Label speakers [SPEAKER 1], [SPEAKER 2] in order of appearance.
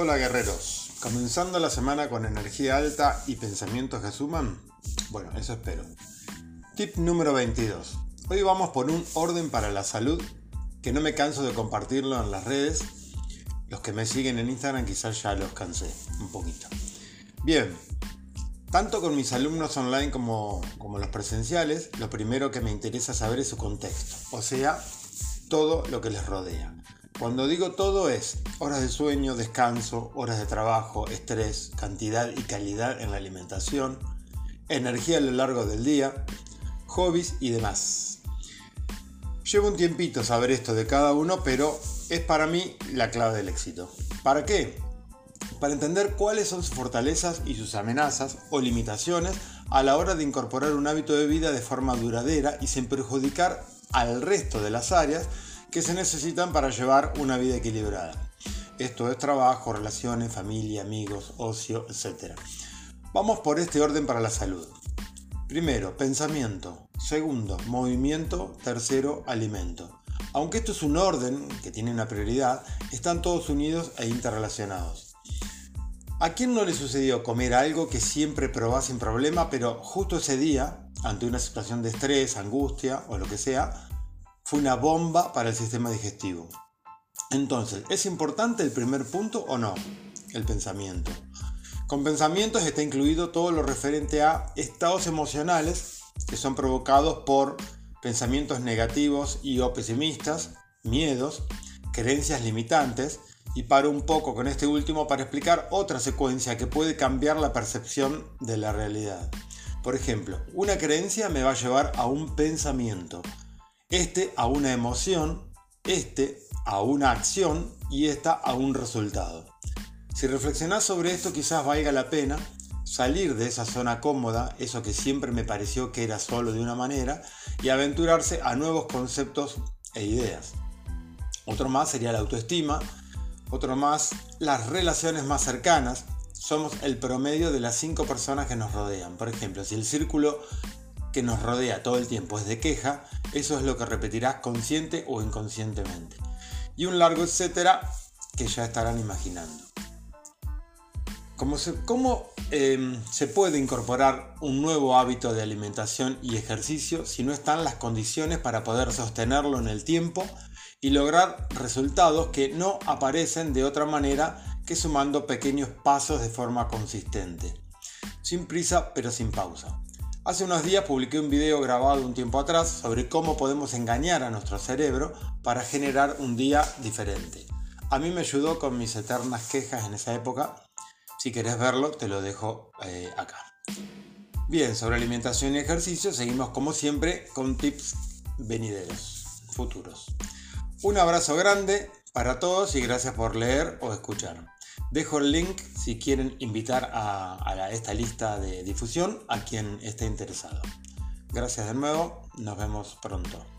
[SPEAKER 1] Hola guerreros, comenzando la semana con energía alta y pensamientos que suman. Bueno, eso espero. Tip número 22. Hoy vamos por un orden para la salud que no me canso de compartirlo en las redes. Los que me siguen en Instagram quizás ya los cansé un poquito. Bien, tanto con mis alumnos online como, como los presenciales, lo primero que me interesa saber es su contexto, o sea, todo lo que les rodea. Cuando digo todo es horas de sueño, descanso, horas de trabajo, estrés, cantidad y calidad en la alimentación, energía a lo largo del día, hobbies y demás. Llevo un tiempito saber esto de cada uno, pero es para mí la clave del éxito. ¿Para qué? Para entender cuáles son sus fortalezas y sus amenazas o limitaciones a la hora de incorporar un hábito de vida de forma duradera y sin perjudicar al resto de las áreas que se necesitan para llevar una vida equilibrada. Esto es trabajo, relaciones, familia, amigos, ocio, etc. Vamos por este orden para la salud. Primero, pensamiento. Segundo, movimiento. Tercero, alimento. Aunque esto es un orden que tiene una prioridad, están todos unidos e interrelacionados. ¿A quién no le sucedió comer algo que siempre probaba sin problema, pero justo ese día, ante una situación de estrés, angustia o lo que sea, fue una bomba para el sistema digestivo. Entonces, ¿es importante el primer punto o no? El pensamiento. Con pensamientos está incluido todo lo referente a estados emocionales que son provocados por pensamientos negativos y o pesimistas, miedos, creencias limitantes y paro un poco con este último para explicar otra secuencia que puede cambiar la percepción de la realidad. Por ejemplo, una creencia me va a llevar a un pensamiento este a una emoción, este a una acción y esta a un resultado. Si reflexionás sobre esto quizás valga la pena salir de esa zona cómoda, eso que siempre me pareció que era solo de una manera, y aventurarse a nuevos conceptos e ideas. Otro más sería la autoestima, otro más las relaciones más cercanas, somos el promedio de las cinco personas que nos rodean. Por ejemplo, si el círculo que nos rodea todo el tiempo es de queja, eso es lo que repetirás consciente o inconscientemente. Y un largo etcétera que ya estarán imaginando. ¿Cómo, cómo em, se puede incorporar un nuevo hábito de alimentación y ejercicio si no están las condiciones para poder sostenerlo en el tiempo y lograr resultados que no aparecen de otra manera que sumando pequeños pasos de forma consistente? Sin prisa pero sin pausa. Hace unos días publiqué un video grabado un tiempo atrás sobre cómo podemos engañar a nuestro cerebro para generar un día diferente. A mí me ayudó con mis eternas quejas en esa época. Si querés verlo, te lo dejo eh, acá. Bien, sobre alimentación y ejercicio, seguimos como siempre con tips venideros, futuros. Un abrazo grande para todos y gracias por leer o escuchar. Dejo el link si quieren invitar a, esta lista de difusión a quien esté interesado. Gracias de nuevo, nos vemos pronto.